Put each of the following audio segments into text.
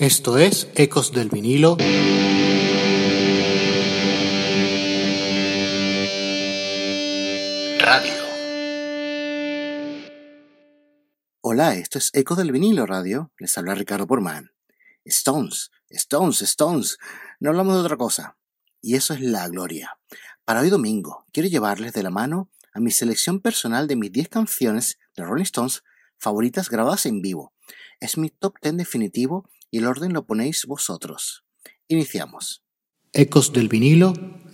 Esto es Ecos del vinilo. Radio. Hola, esto es Ecos del vinilo radio. Les habla Ricardo Porman. Stones, Stones, Stones. No hablamos de otra cosa. Y eso es la gloria. Para hoy domingo, quiero llevarles de la mano a mi selección personal de mis 10 canciones de Rolling Stones favoritas grabadas en vivo. Es mi top 10 definitivo y el orden lo ponéis vosotros. Iniciamos. Ecos del vinilo.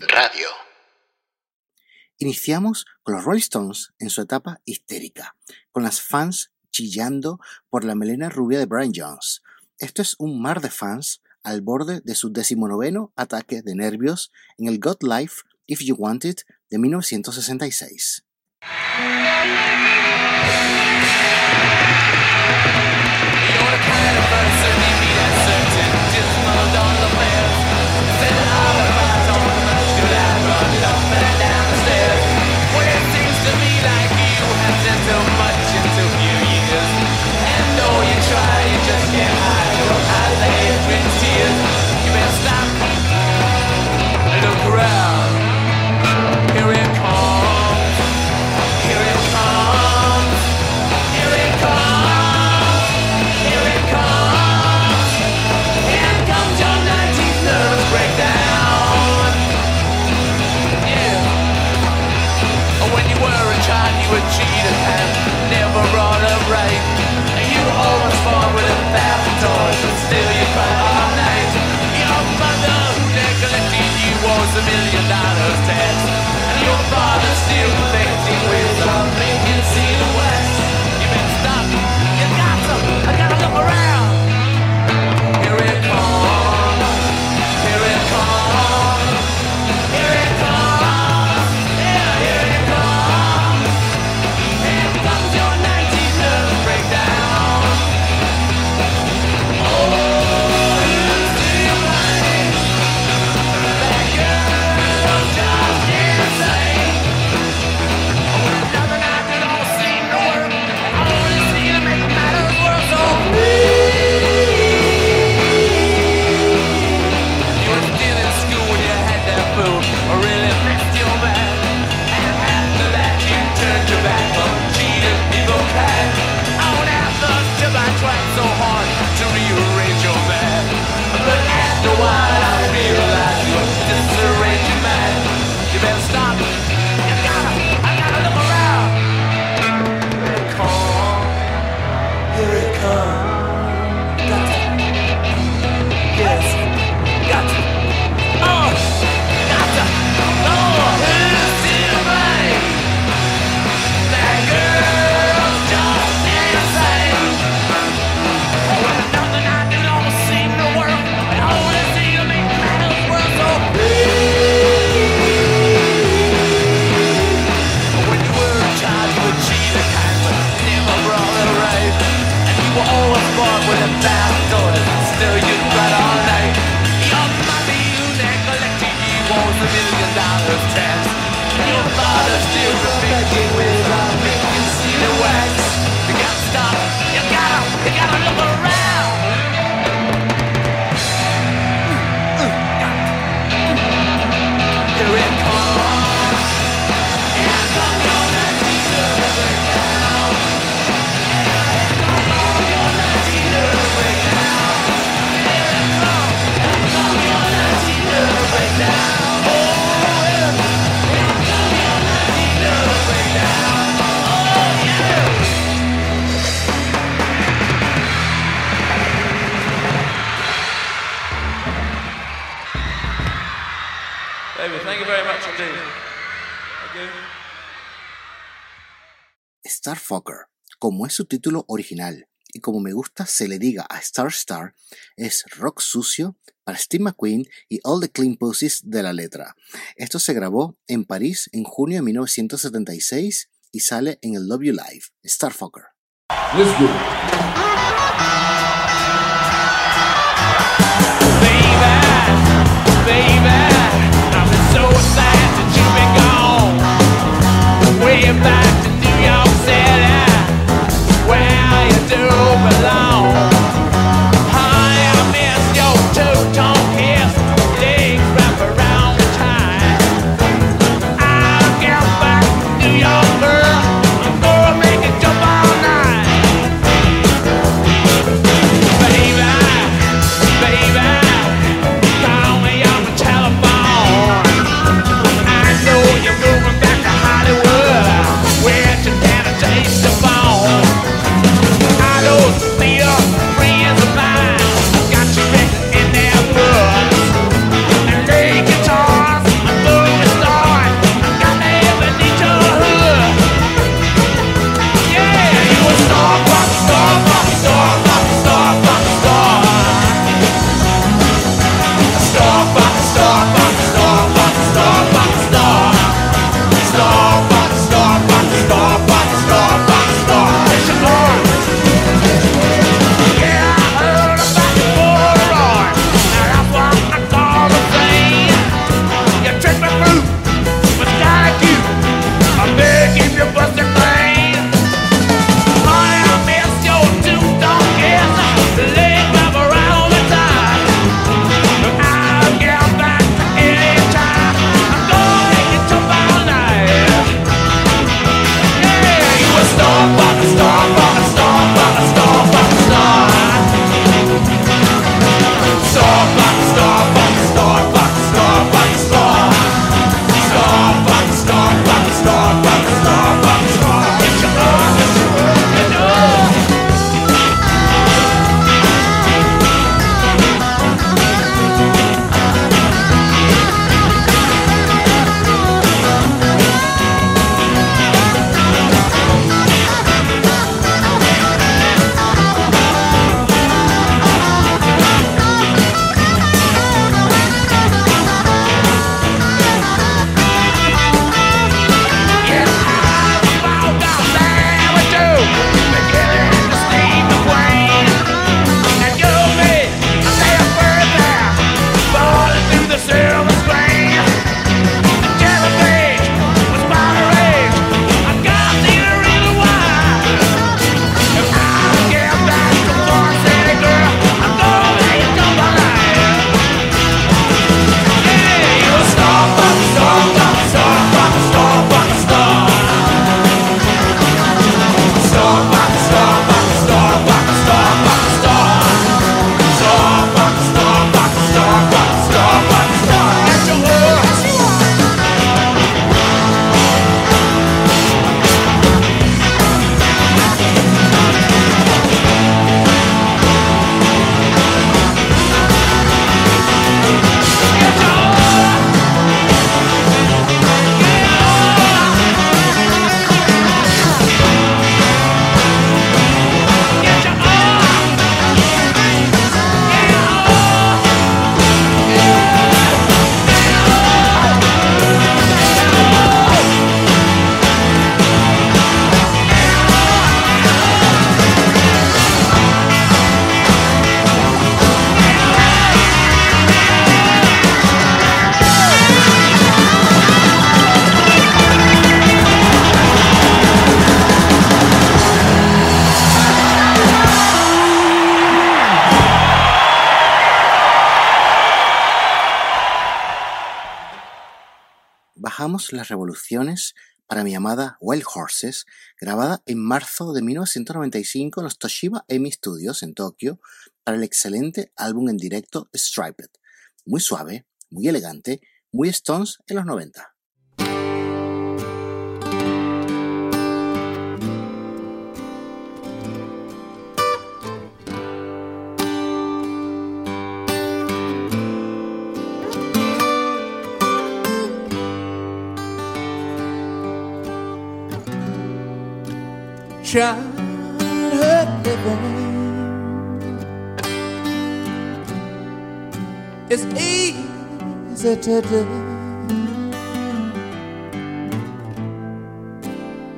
Radio. Iniciamos con los Rolling Stones en su etapa histérica, con las fans chillando por la melena rubia de Brian Jones. Esto es un mar de fans al borde de su decimonoveno ataque de nervios en el God Life If You Want It de 1966. Su título original y como me gusta se le diga a Star Star, es rock sucio para Steve McQueen y all the clean pussies de la letra. Esto se grabó en París en junio de 1976 y sale en el Love You Live, Starfucker. you do belong. I am las revoluciones para mi amada Wild Horses, grabada en marzo de 1995 en los Toshiba Emi Studios en Tokio para el excelente álbum en directo Striped. Muy suave, muy elegante, muy Stones en los 90. Childhood living is easy to do.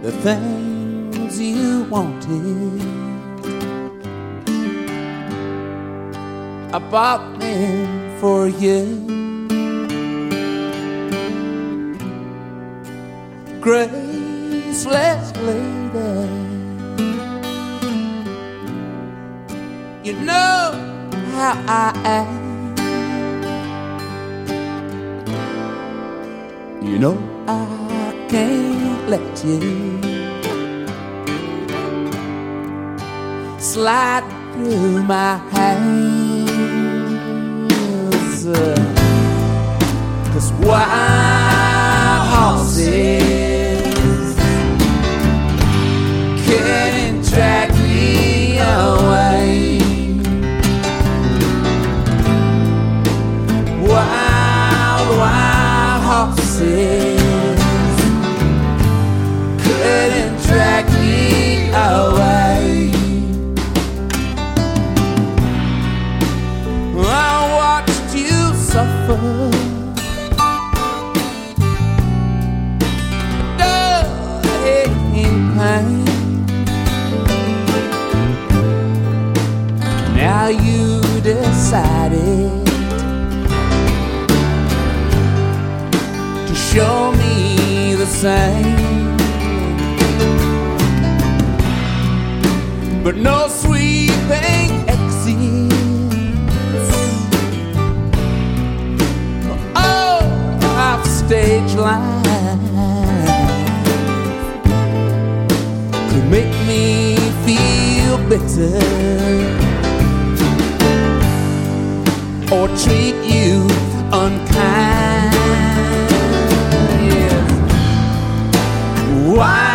The things you wanted, I bought them for you. Graceless lady. You know how I am. You know I can't let you slide through my hands. Cause wild horses can't drag or treat you unkind. Yes. Wild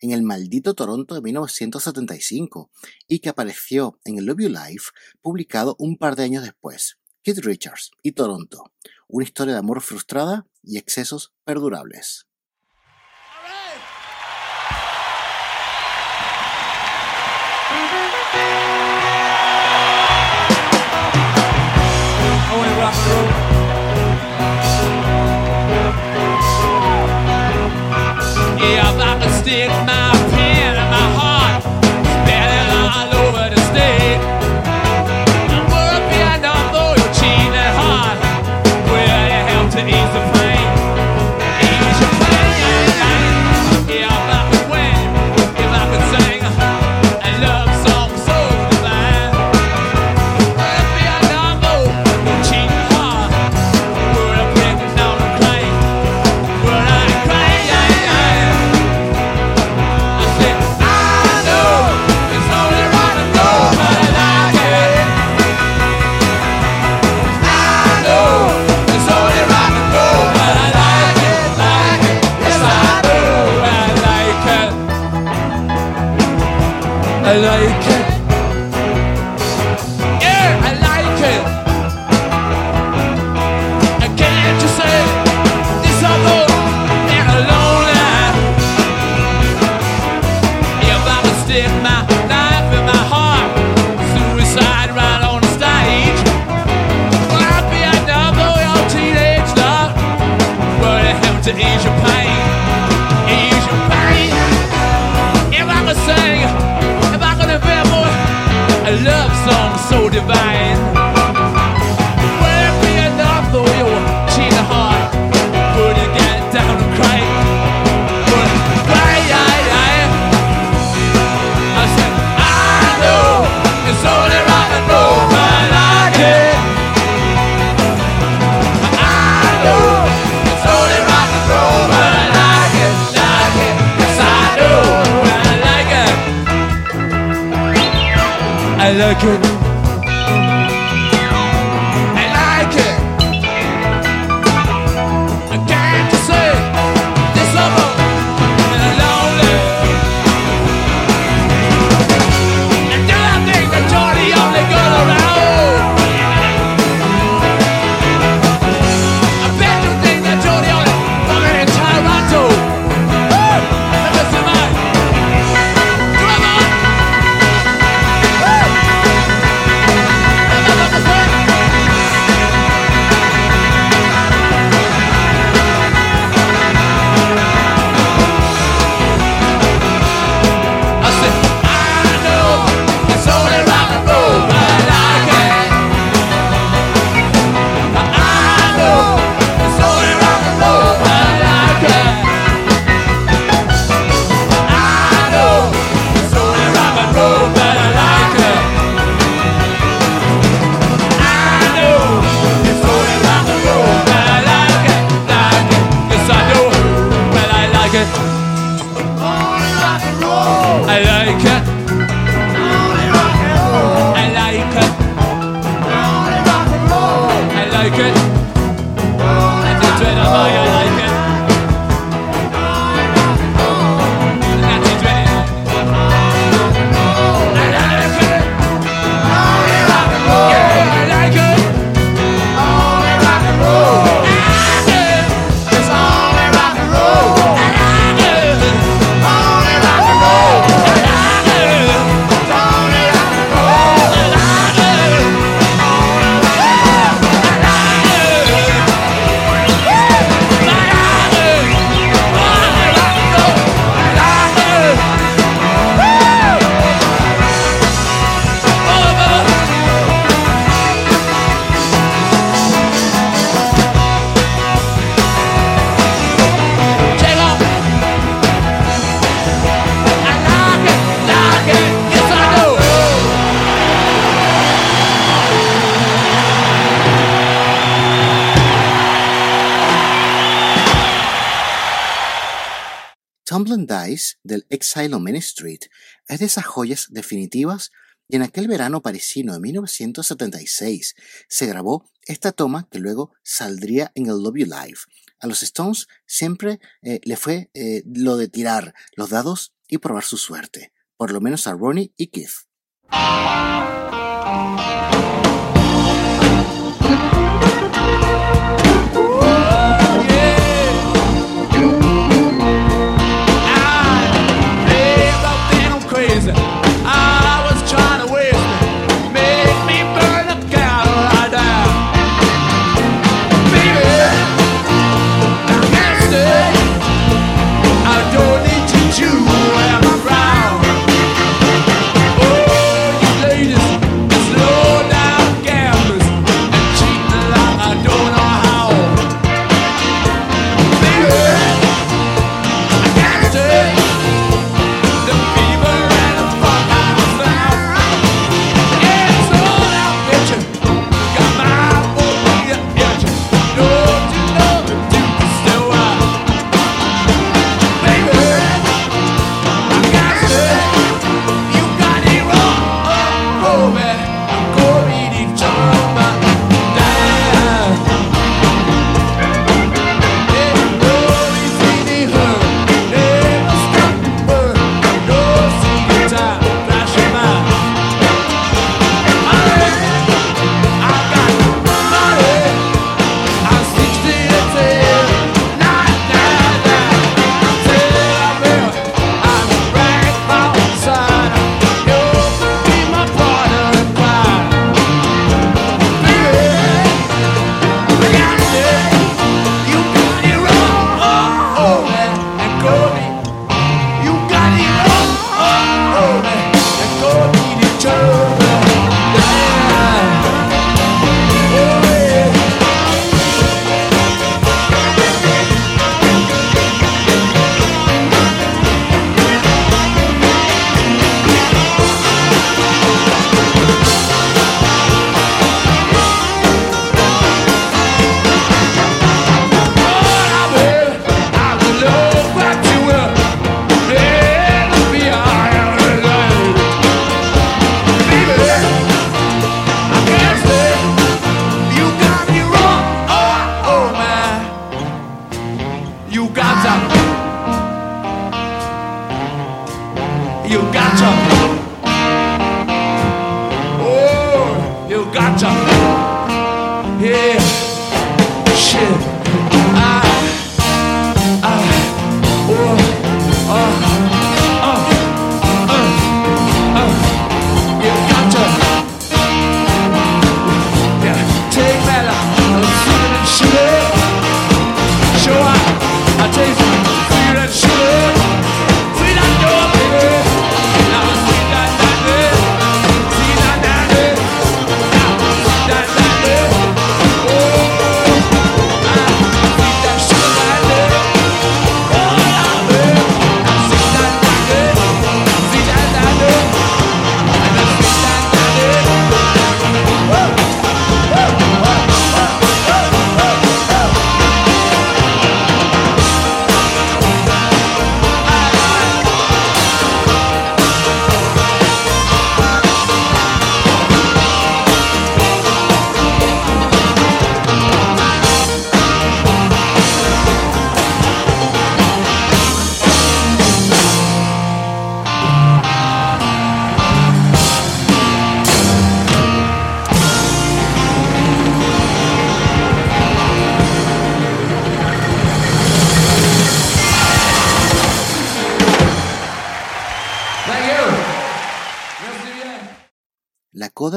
en el maldito Toronto de 1975 y que apareció en el Love You Life publicado un par de años después. Kid Richards y Toronto, una historia de amor frustrada y excesos perdurables. Yeah, stick my pen in my heart, spelling all over the state. I'm working on though you're cheating heart. Will the help to ease the pain? I like it. del Exile on Main Street es de esas joyas definitivas y en aquel verano parisino de 1976 se grabó esta toma que luego saldría en el Love You Live. A los Stones siempre eh, le fue eh, lo de tirar los dados y probar su suerte, por lo menos a Ronnie y Keith.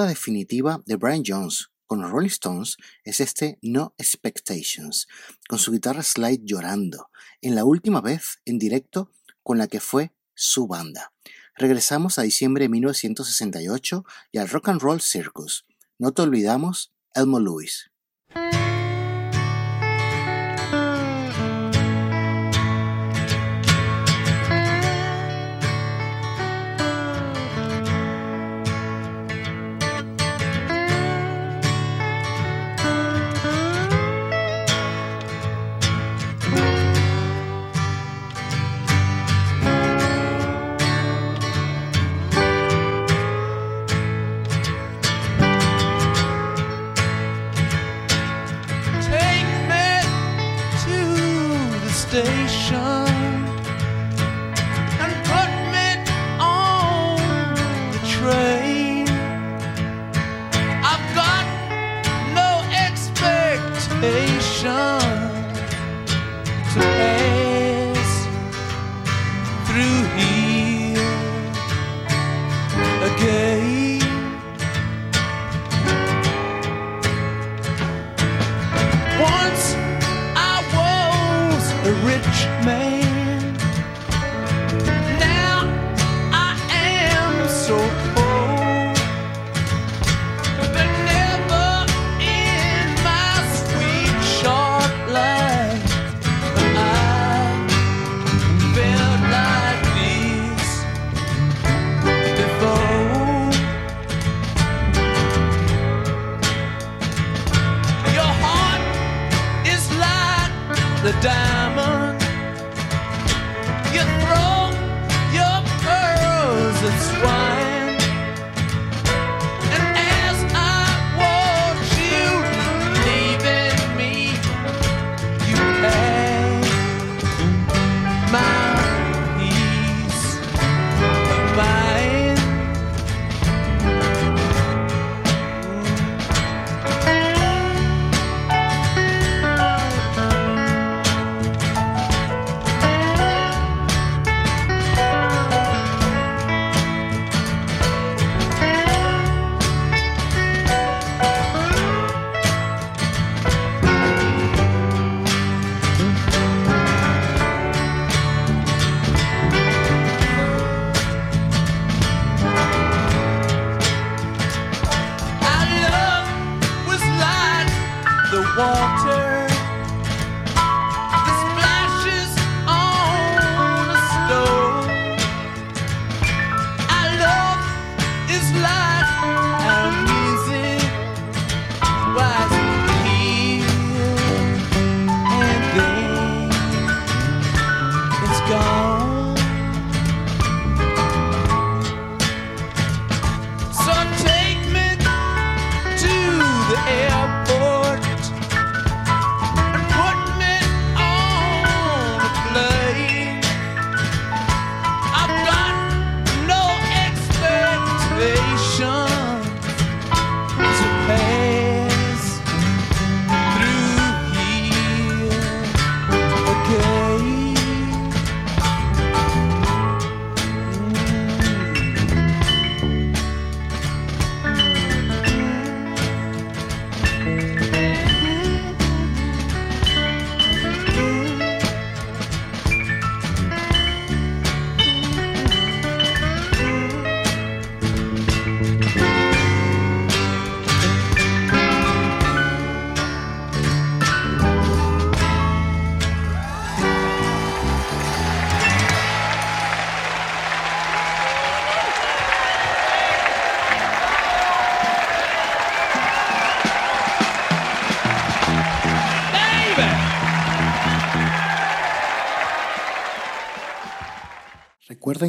Definitiva de Brian Jones con los Rolling Stones es este No Expectations, con su guitarra slide llorando, en la última vez en directo con la que fue su banda. Regresamos a diciembre de 1968 y al Rock and Roll Circus. No te olvidamos, Elmo Lewis. stay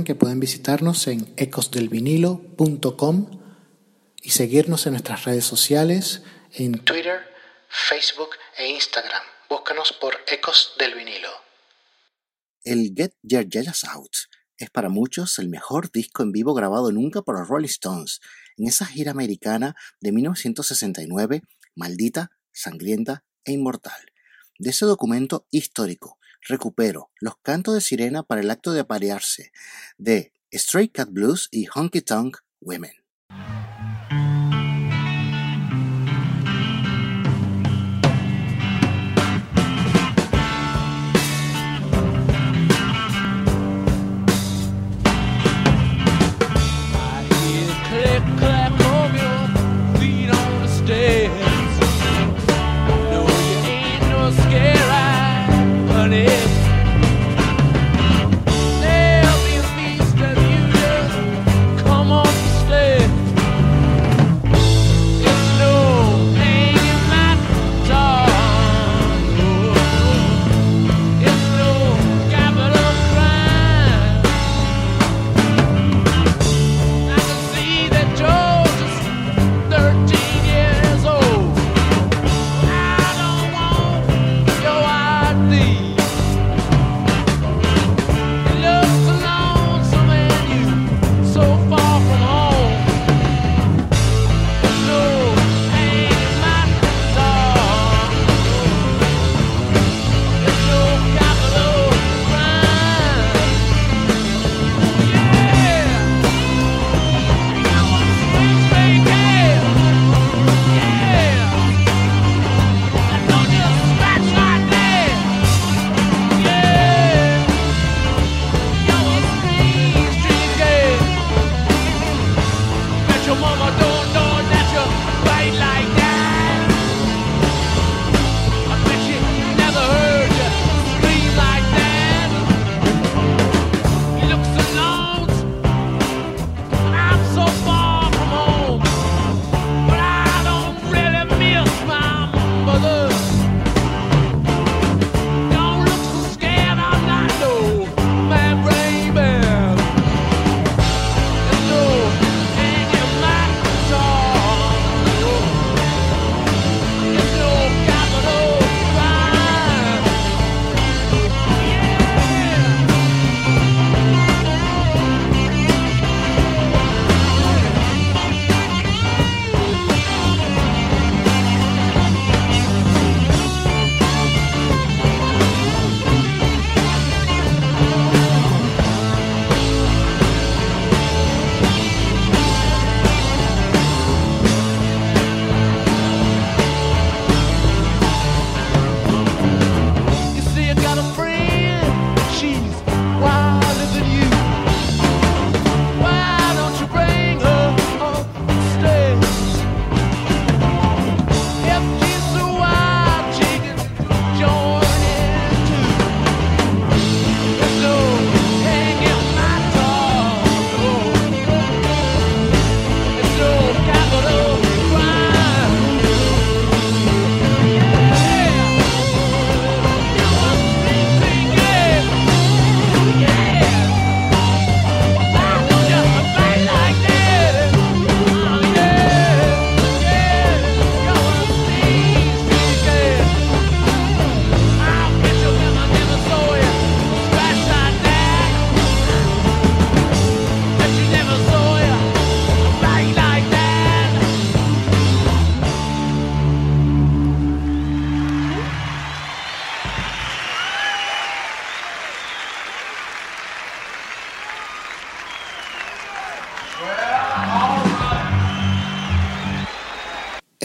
Que pueden visitarnos en ecosdelvinilo.com y seguirnos en nuestras redes sociales en Twitter, Facebook e Instagram. Búscanos por Ecos del Vinilo. El Get Your Yellows Out es para muchos el mejor disco en vivo grabado nunca por los Rolling Stones en esa gira americana de 1969, maldita, sangrienta e inmortal. De ese documento histórico, recupero los cantos de sirena para el acto de aparearse de Stray Cat Blues y Honky Tonk Women.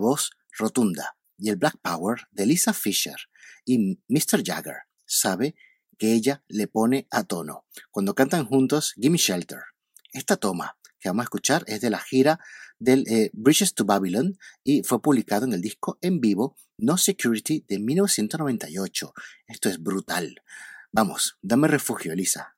Voz rotunda y el Black Power de Lisa Fisher y Mr. Jagger sabe que ella le pone a tono cuando cantan juntos Gimme Shelter. Esta toma que vamos a escuchar es de la gira del eh, Bridges to Babylon y fue publicado en el disco en vivo No Security de 1998. Esto es brutal. Vamos, dame refugio, Elisa.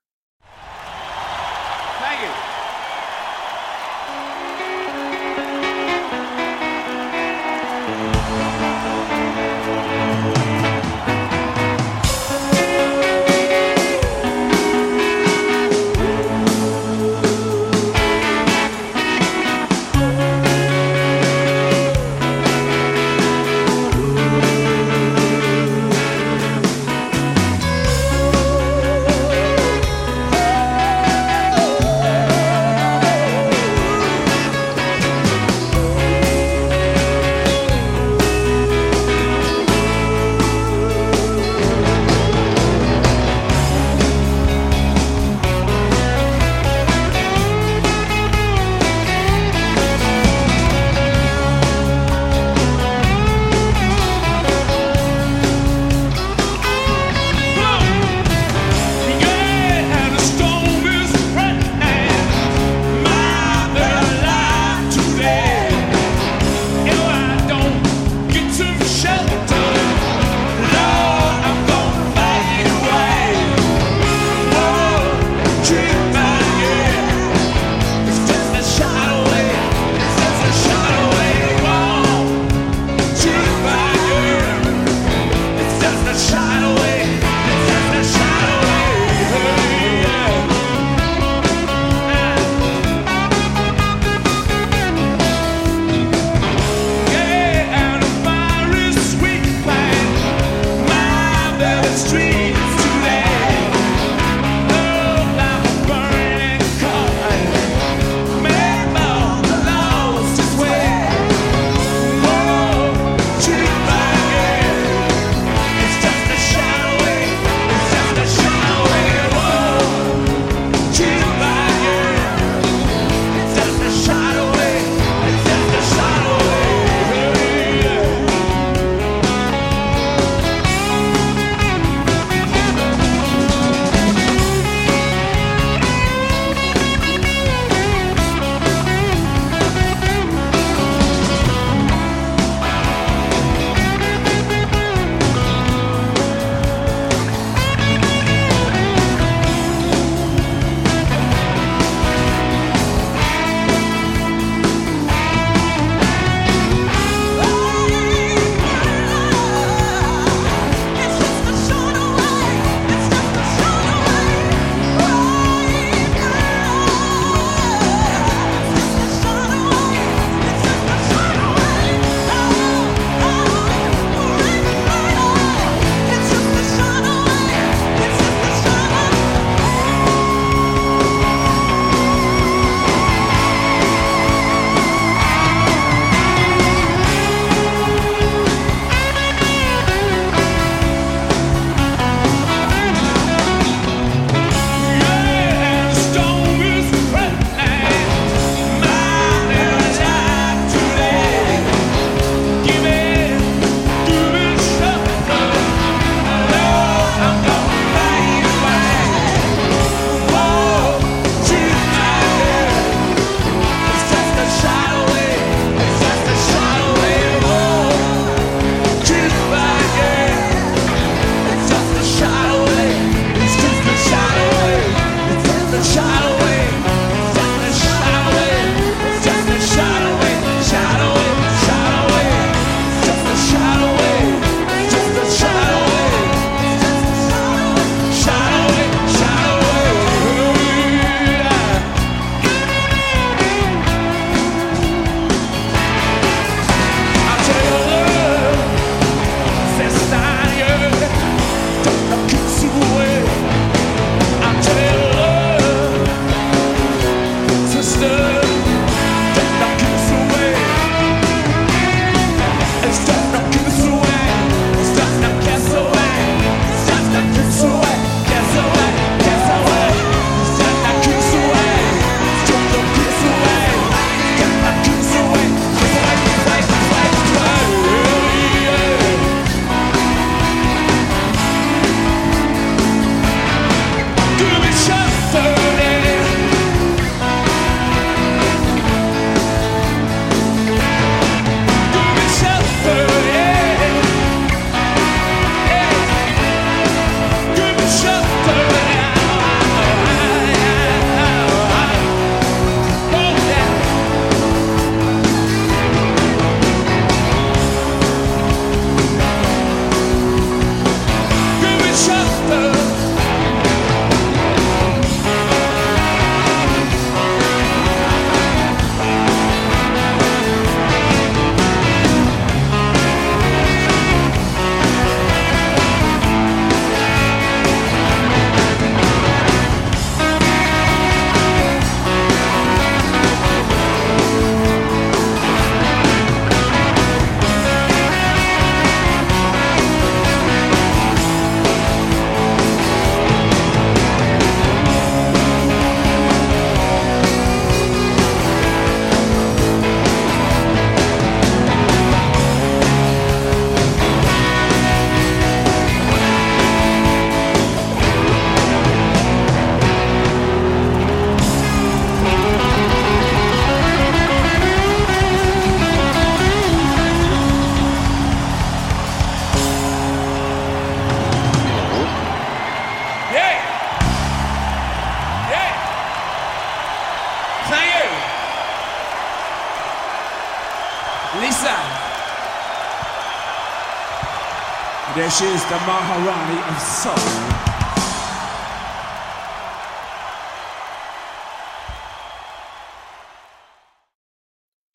Maharani Soul.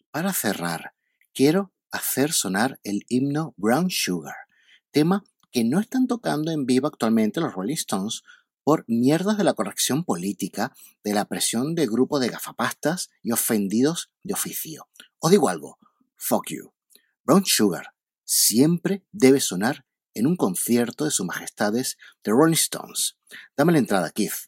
Para cerrar, quiero hacer sonar el himno Brown Sugar, tema que no están tocando en vivo actualmente los Rolling Stones por mierdas de la corrección política, de la presión de grupos de gafapastas y ofendidos de oficio. Os digo algo, fuck you. Brown Sugar siempre debe sonar en un concierto de sus majestades de Rolling Stones. Dame la entrada, Keith.